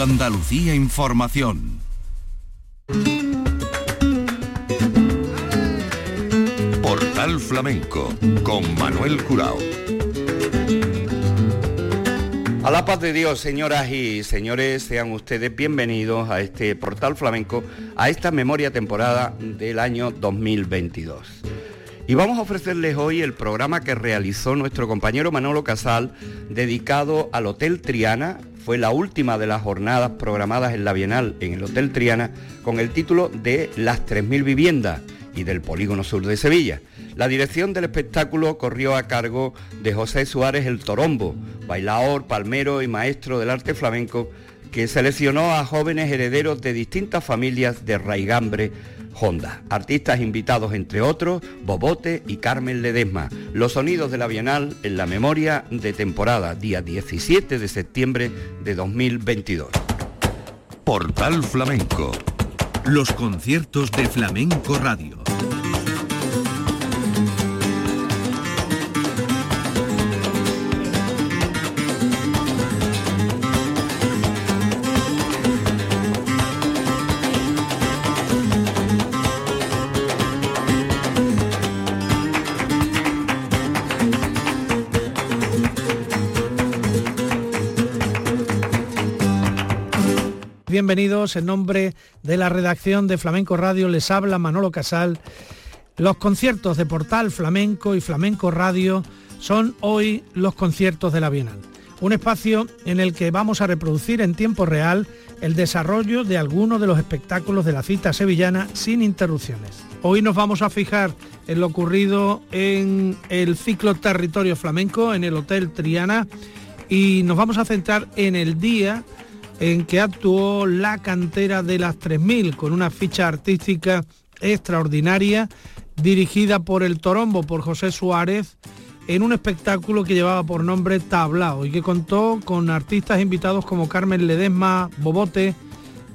Andalucía Información. Portal Flamenco con Manuel Curao. A la paz de Dios, señoras y señores, sean ustedes bienvenidos a este Portal Flamenco, a esta memoria temporada del año 2022. Y vamos a ofrecerles hoy el programa que realizó nuestro compañero Manolo Casal, dedicado al Hotel Triana. Fue la última de las jornadas programadas en la Bienal en el Hotel Triana, con el título de Las 3.000 viviendas y del Polígono Sur de Sevilla. La dirección del espectáculo corrió a cargo de José Suárez el Torombo, bailador, palmero y maestro del arte flamenco, que seleccionó a jóvenes herederos de distintas familias de Raigambre, Honda. Artistas invitados entre otros, Bobote y Carmen Ledesma. Los sonidos de la Bienal en la memoria de temporada, día 17 de septiembre de 2022. Portal Flamenco. Los conciertos de Flamenco Radio. Bienvenidos. En nombre de la redacción de Flamenco Radio les habla Manolo Casal. Los conciertos de Portal Flamenco y Flamenco Radio son hoy los conciertos de la Bienal. Un espacio en el que vamos a reproducir en tiempo real el desarrollo de algunos de los espectáculos de la cita sevillana sin interrupciones. Hoy nos vamos a fijar en lo ocurrido en el ciclo Territorio Flamenco en el Hotel Triana y nos vamos a centrar en el día en que actuó la cantera de las 3000 con una ficha artística extraordinaria dirigida por el Torombo, por José Suárez, en un espectáculo que llevaba por nombre Tablao y que contó con artistas invitados como Carmen Ledesma, Bobote,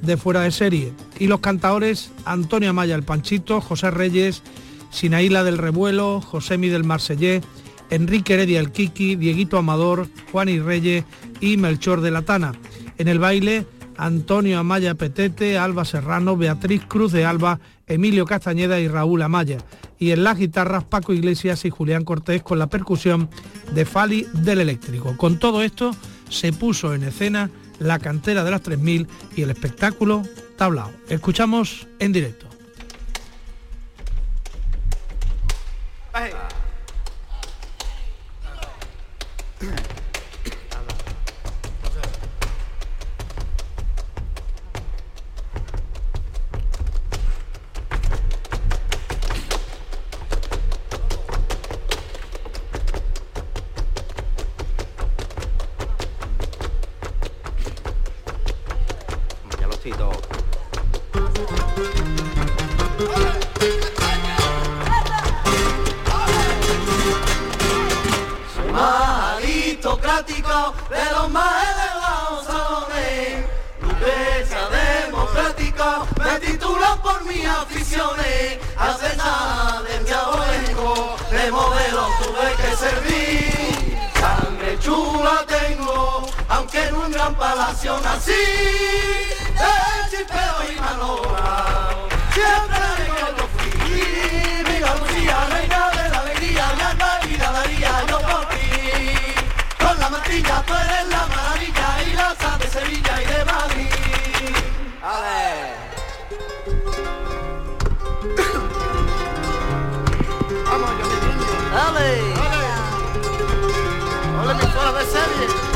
de fuera de serie, y los cantadores Antonio Amaya el Panchito, José Reyes, Sinaíla del Revuelo, José del Marsellés, Enrique Heredia el Kiki, Dieguito Amador, Juan y Reyes y Melchor de la Tana. En el baile, Antonio Amaya Petete, Alba Serrano, Beatriz Cruz de Alba, Emilio Castañeda y Raúl Amaya. Y en las guitarras, Paco Iglesias y Julián Cortés con la percusión de Fali del Eléctrico. Con todo esto, se puso en escena la cantera de las 3000 y el espectáculo tablao. Escuchamos en directo. Me titulan por mis aficiones, hace nada mi diabolenco, de modelo tuve que servir. Sangre chula tengo, aunque en un gran palacio nací, de chipeo y malora, siempre alegre lo fui, mi García, reina de la alegría, mi alma vida daría yo por ti. Con la matilla tú eres la maravilla y la de Sevilla y de Madrid. Ale! Vamos, Ale! Ale! Ale, mi fuera de serie!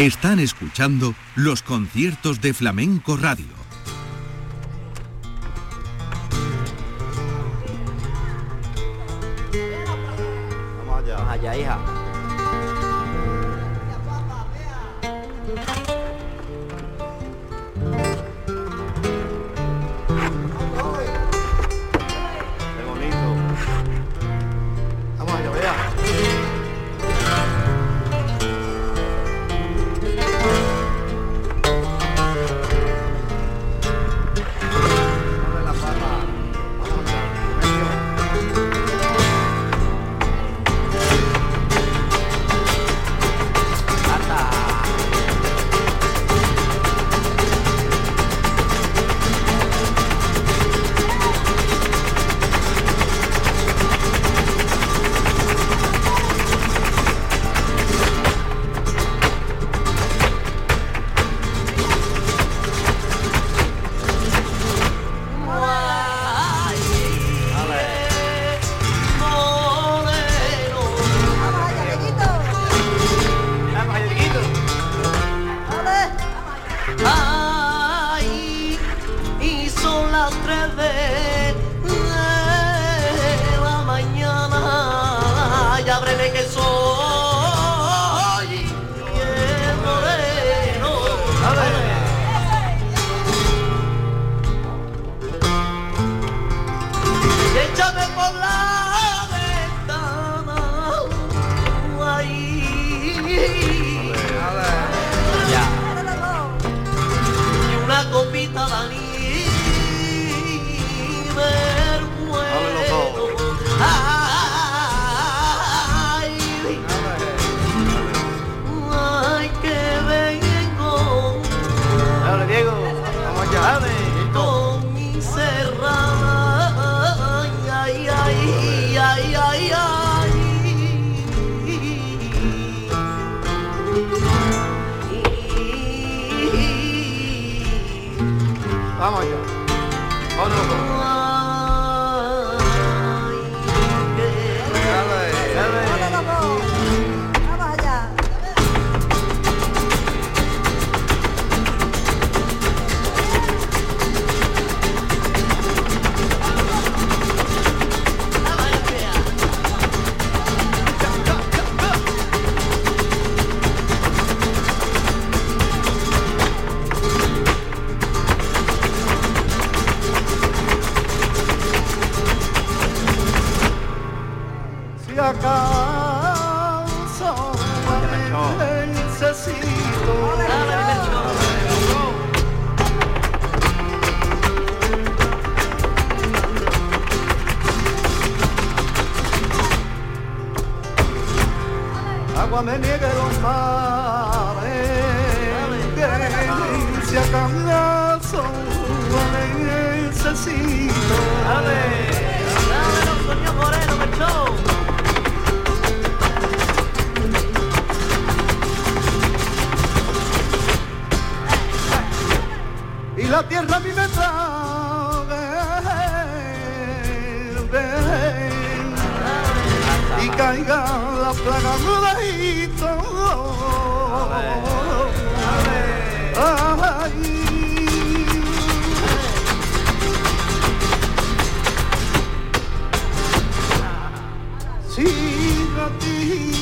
Están escuchando los conciertos de Flamenco Radio. la tierra a mí me trae. Y caiga la plaga mudadito. Ay. Sí, a ti.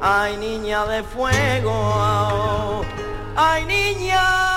Ay, niña de fuego, ay, niña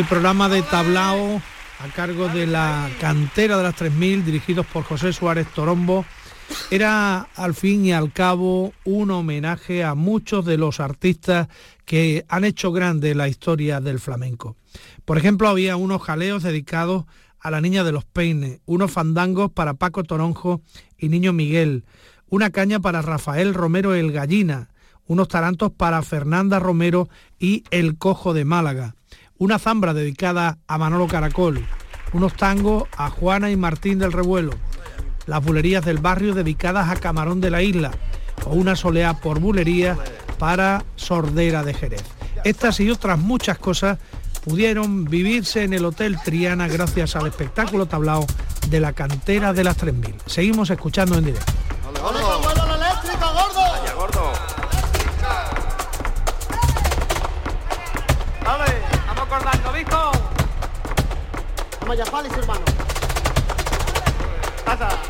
El programa de tablao a cargo de la cantera de las 3000 dirigidos por José Suárez Torombo era al fin y al cabo un homenaje a muchos de los artistas que han hecho grande la historia del flamenco. Por ejemplo, había unos jaleos dedicados a la Niña de los Peines, unos fandangos para Paco Toronjo y Niño Miguel, una caña para Rafael Romero el Gallina, unos tarantos para Fernanda Romero y El Cojo de Málaga, una zambra dedicada a Manolo Caracol, unos tangos a Juana y Martín del Revuelo, las bulerías del barrio dedicadas a Camarón de la Isla o una soleá por bulería para Sordera de Jerez. Estas y otras muchas cosas pudieron vivirse en el Hotel Triana gracias al espectáculo tablao de la cantera de las 3000. Seguimos escuchando en directo. Vamos allá, Fali, hermano. Pasa.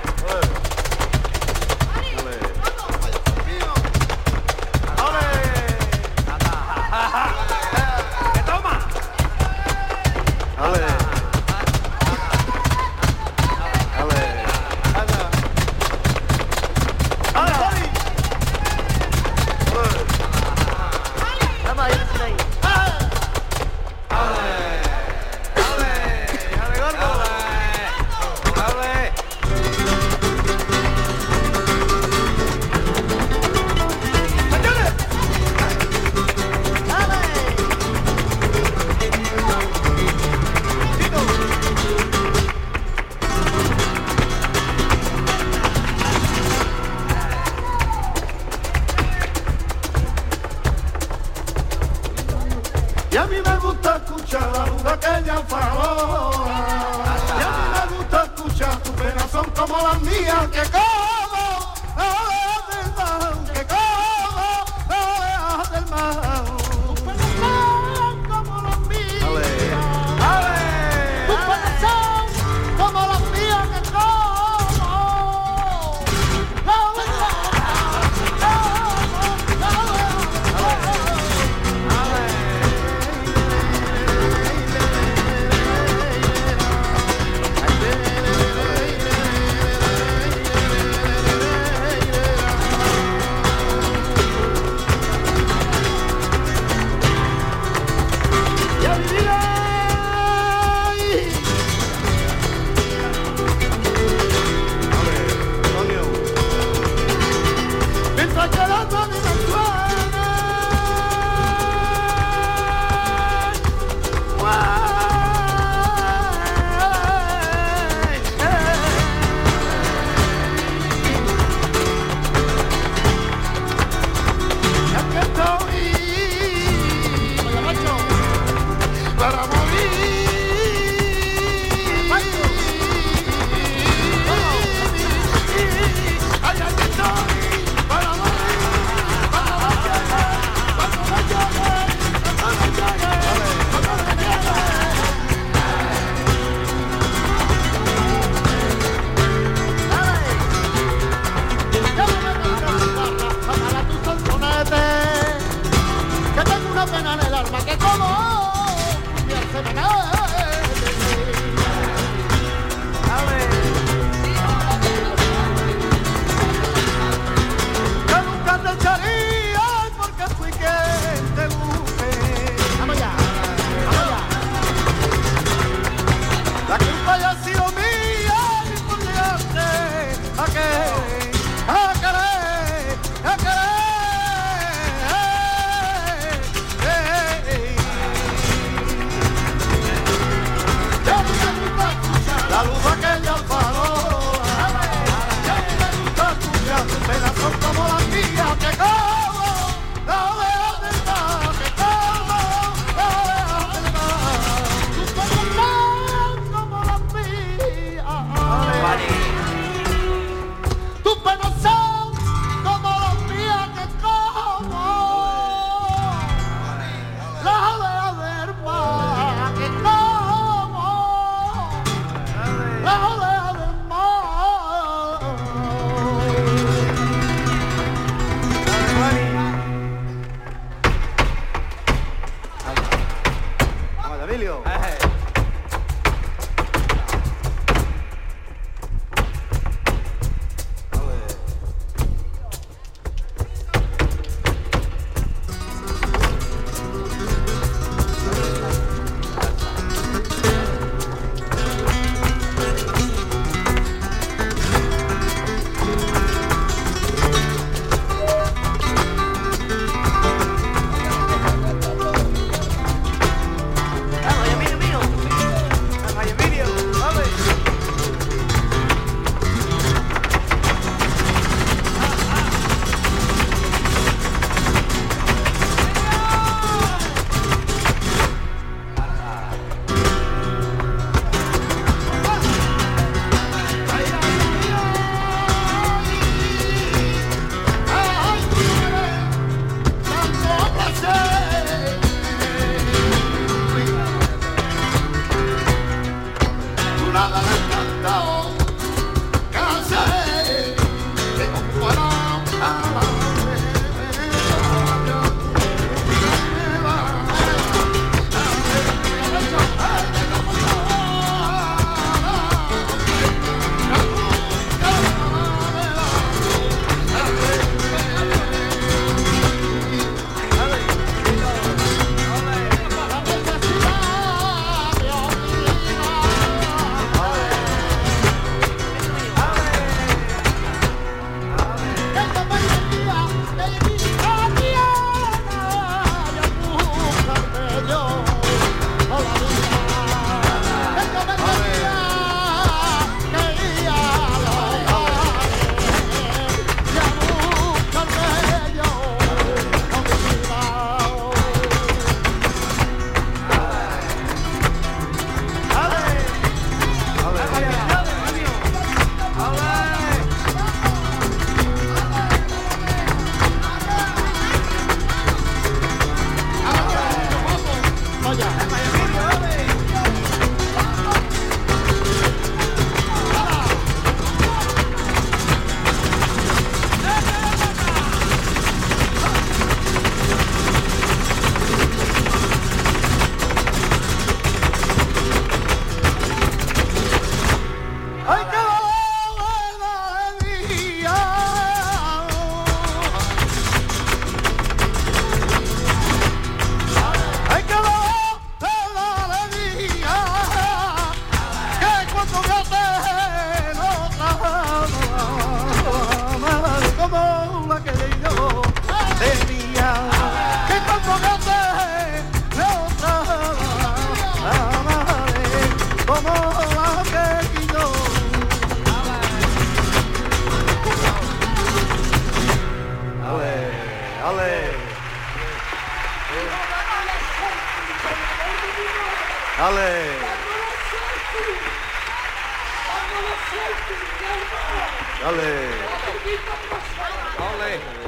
Hey,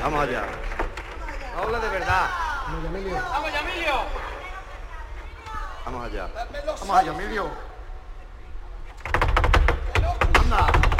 Vamos allá. Habla de verdad. Vamos, Yamilio. Vamos, Yamilio. Vamos allá. Vamos allá, Emilio. Anda.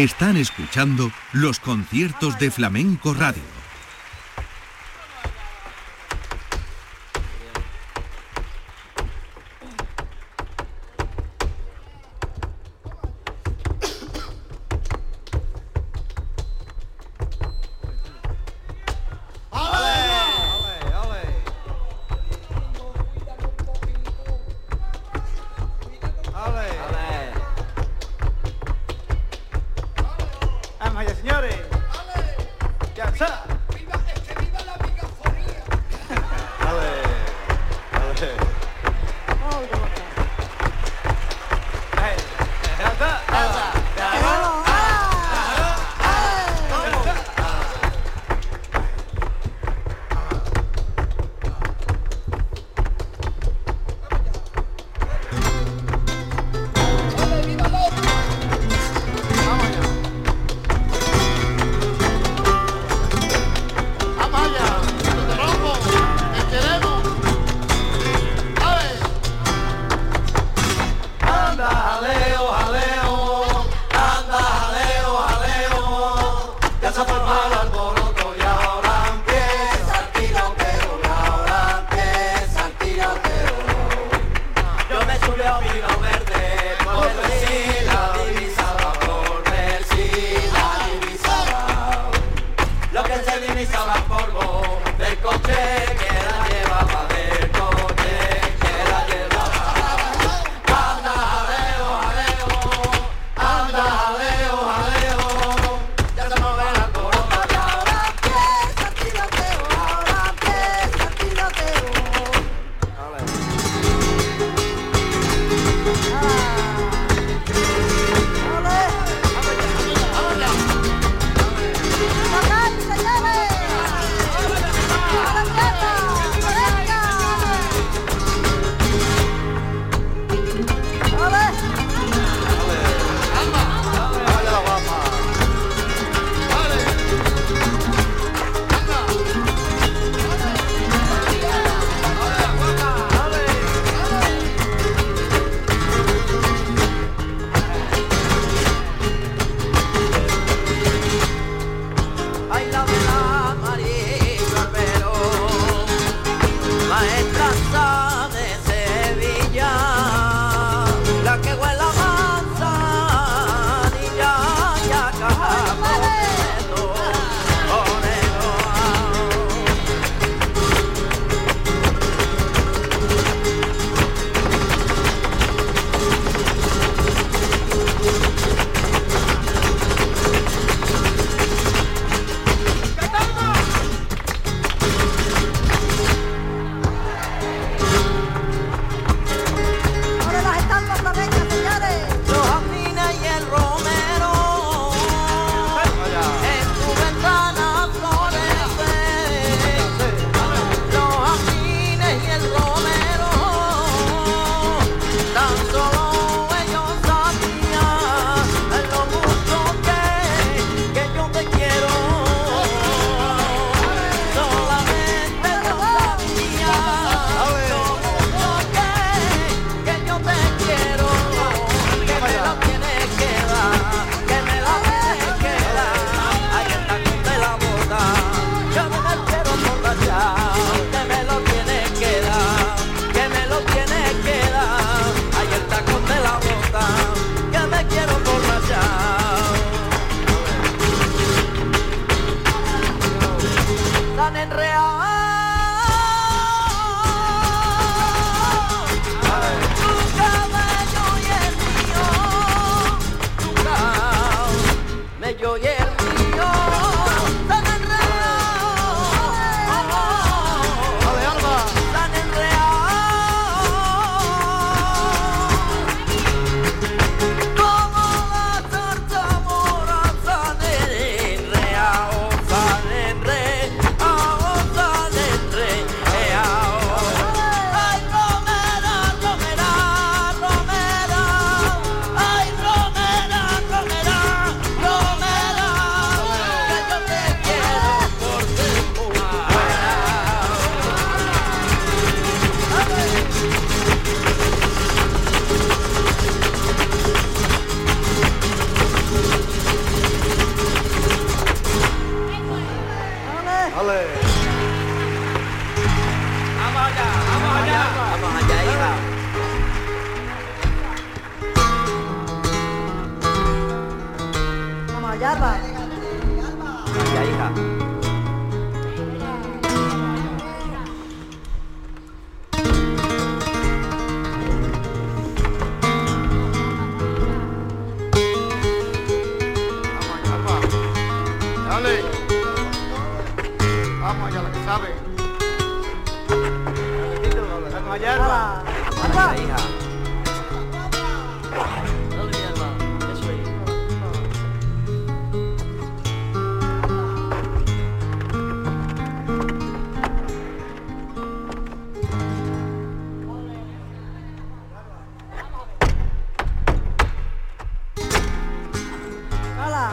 Están escuchando los conciertos de Flamenco Radio.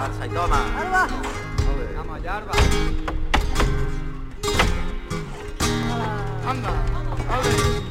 Alza y toma. Alba. Vamos allá, Alba. Anda. Ole.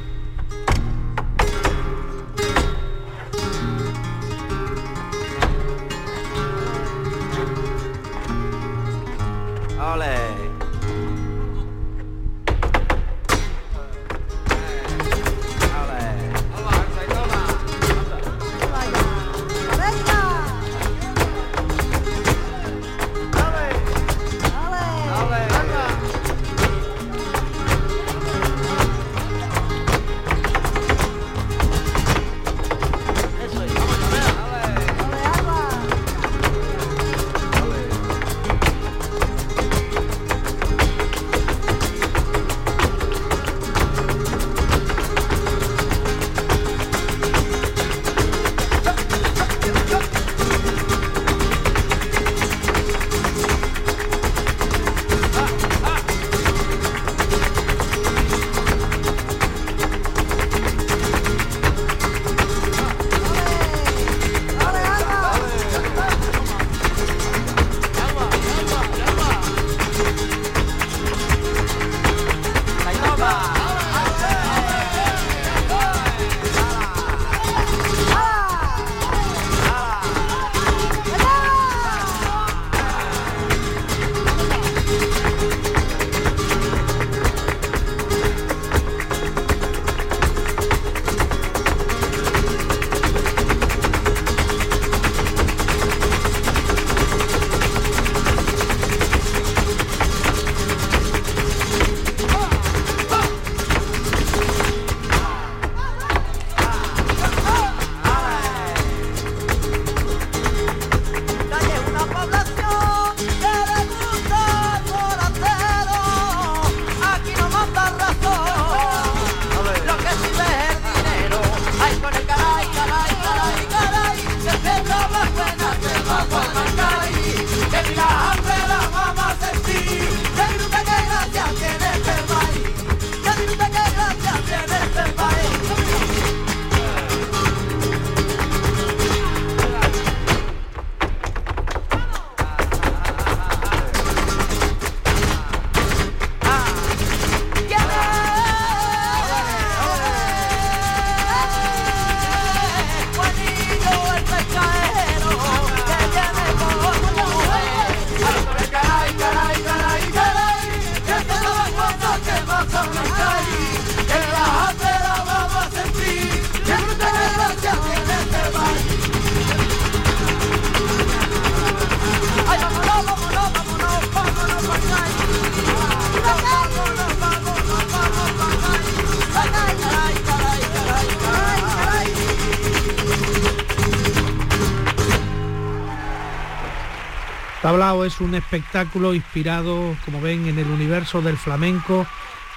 Es un espectáculo inspirado, como ven, en el universo del flamenco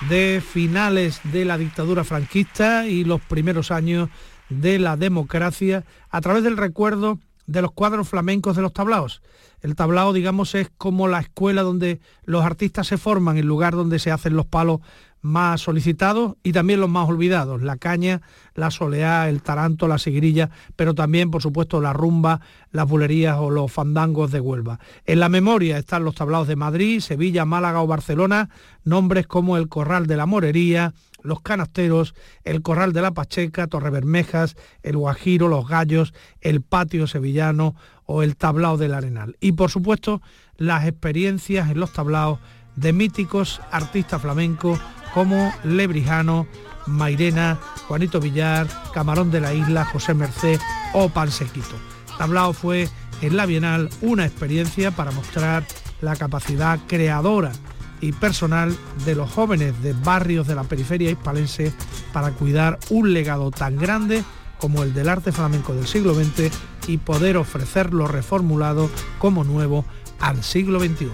de finales de la dictadura franquista y los primeros años de la democracia a través del recuerdo de los cuadros flamencos de los tablaos. El tablao, digamos, es como la escuela donde los artistas se forman, el lugar donde se hacen los palos más solicitados y también los más olvidados, la caña, la soleá, el taranto, la seguirilla, pero también, por supuesto, la rumba, las bulerías o los fandangos de Huelva. En la memoria están los tablaos de Madrid, Sevilla, Málaga o Barcelona, nombres como el Corral de la Morería, los Canasteros, el Corral de la Pacheca, Torrebermejas, el Guajiro, los Gallos, el Patio Sevillano o el Tablao del Arenal. Y por supuesto, las experiencias en los tablaos de míticos artistas flamencos como Lebrijano, Mairena, Juanito Villar, Camarón de la Isla, José Merced o Pansequito. Tablao fue en la Bienal una experiencia para mostrar la capacidad creadora y personal de los jóvenes de barrios de la periferia hispalense para cuidar un legado tan grande como el del arte flamenco del siglo XX y poder ofrecerlo reformulado como nuevo al siglo XXI.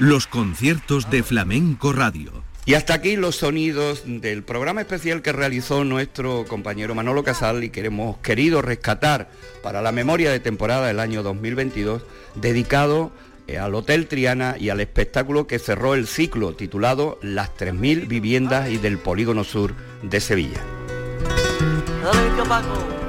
Los conciertos de Flamenco Radio. Y hasta aquí los sonidos del programa especial que realizó nuestro compañero Manolo Casal y que hemos querido rescatar para la memoria de temporada del año 2022, dedicado eh, al Hotel Triana y al espectáculo que cerró el ciclo titulado Las 3.000 viviendas y del Polígono Sur de Sevilla. Dale,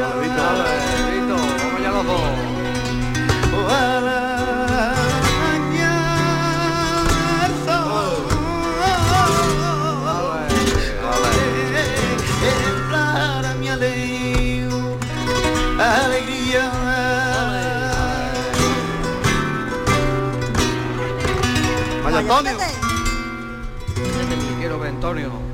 vamos allá los dos. a la mañana mi alegría, alegría. Vaya, Antonio. Te quiero ver, Antonio.